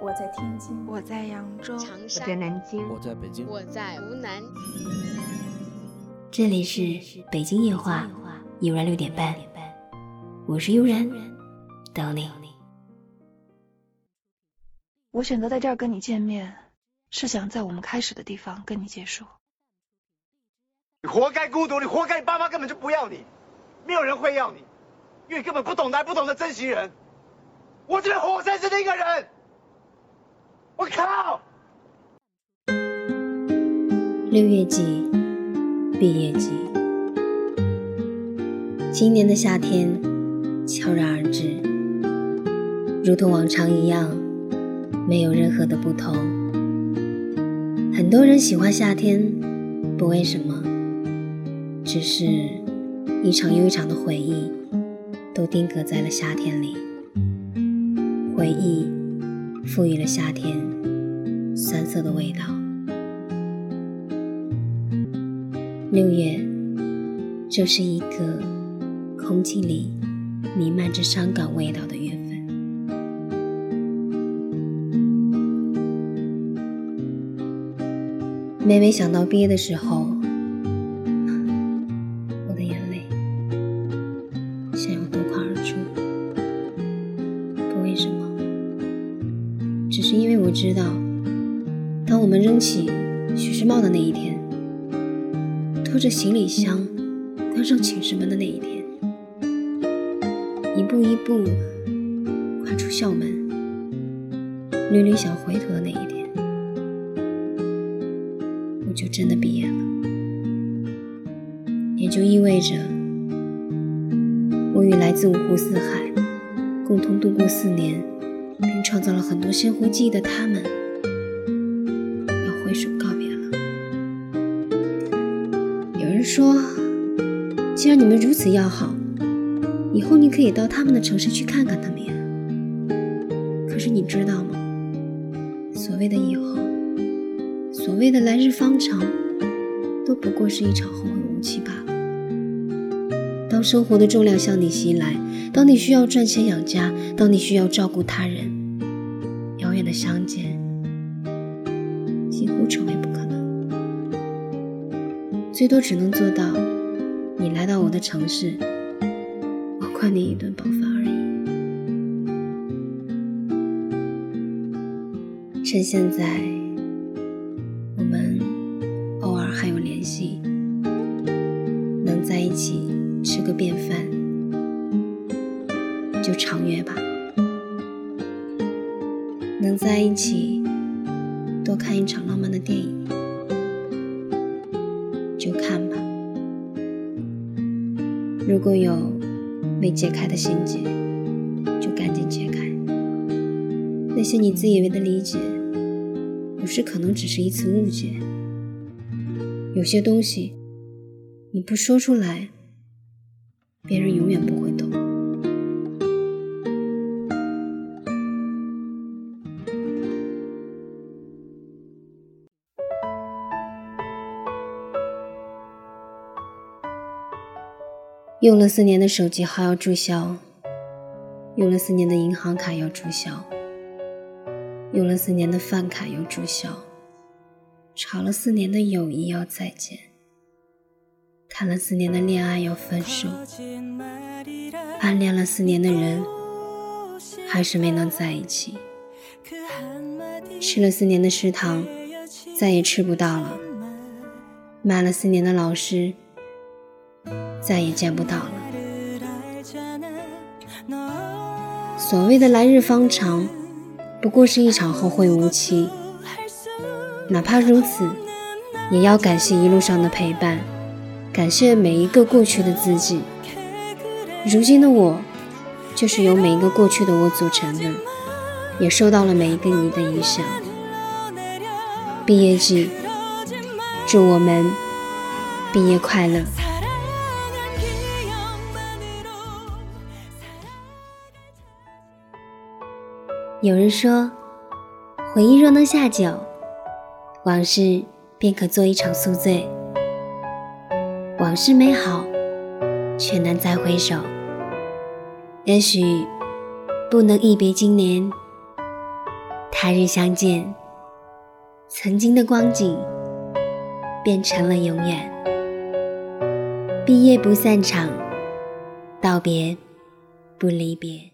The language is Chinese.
我在天津，我在扬州，长我在，南京，我在北京，我在湖南，这里是北京夜话，悠然六点半，我是悠然，等你。我选择在这儿跟你见面，是想在我们开始的地方跟你结束。你活该孤独，你活该你爸妈根本就不要你，没有人会要你，因为你根本不懂得爱不懂得珍惜人。我这边活生生的一个人，我靠！六月季，毕业季，今年的夏天悄然而至，如同往常一样，没有任何的不同。很多人喜欢夏天，不为什么，只是一场又一场的回忆都定格在了夏天里，回忆赋予了夏天酸涩的味道。六月，这是一个空气里弥漫着伤感味道的月份。每每想到毕业的时候，我的眼泪想要夺知道，当我们扔起学士帽的那一天。拖着行李箱关上寝室门的那一天，一步一步跨出校门，屡屡想回头的那一天，我就真的毕业了。也就意味着，我与来自五湖四海、共同度过四年，并创造了很多鲜活记忆的他们，要挥手告别了。有人说，既然你们如此要好，以后你可以到他们的城市去看看他们呀。可是你知道吗？所谓的以后，所谓的来日方长，都不过是一场后会无期罢了。当生活的重量向你袭来，当你需要赚钱养家，当你需要照顾他人，遥远的相见几乎成为不可能。最多只能做到，你来到我的城市，我灌你一顿饱饭而已。趁现在，我们偶尔还有联系，能在一起个便饭，就常约吧。能在一起多看一场浪漫的电影。就看吧。如果有未解开的心结，就赶紧解开。那些你自以为的理解，有时可能只是一次误解。有些东西你不说出来，别人永远不会懂。用了四年的手机号要注销，用了四年的银行卡要注销，用了四年的饭卡要注销，吵了四年的友谊要再见，谈了四年的恋爱要分手，暗恋了四年的人还是没能在一起，吃了四年的食堂再也吃不到了，骂了四年的老师。再也见不到了。所谓的来日方长，不过是一场后会无期。哪怕如此，也要感谢一路上的陪伴，感谢每一个过去的自己。如今的我，就是由每一个过去的我组成的，也受到了每一个你的影响。毕业季，祝我们毕业快乐。有人说，回忆若能下酒，往事便可做一场宿醉。往事美好，却难再回首。也许不能一别经年，他日相见，曾经的光景变成了永远。毕业不散场，道别不离别。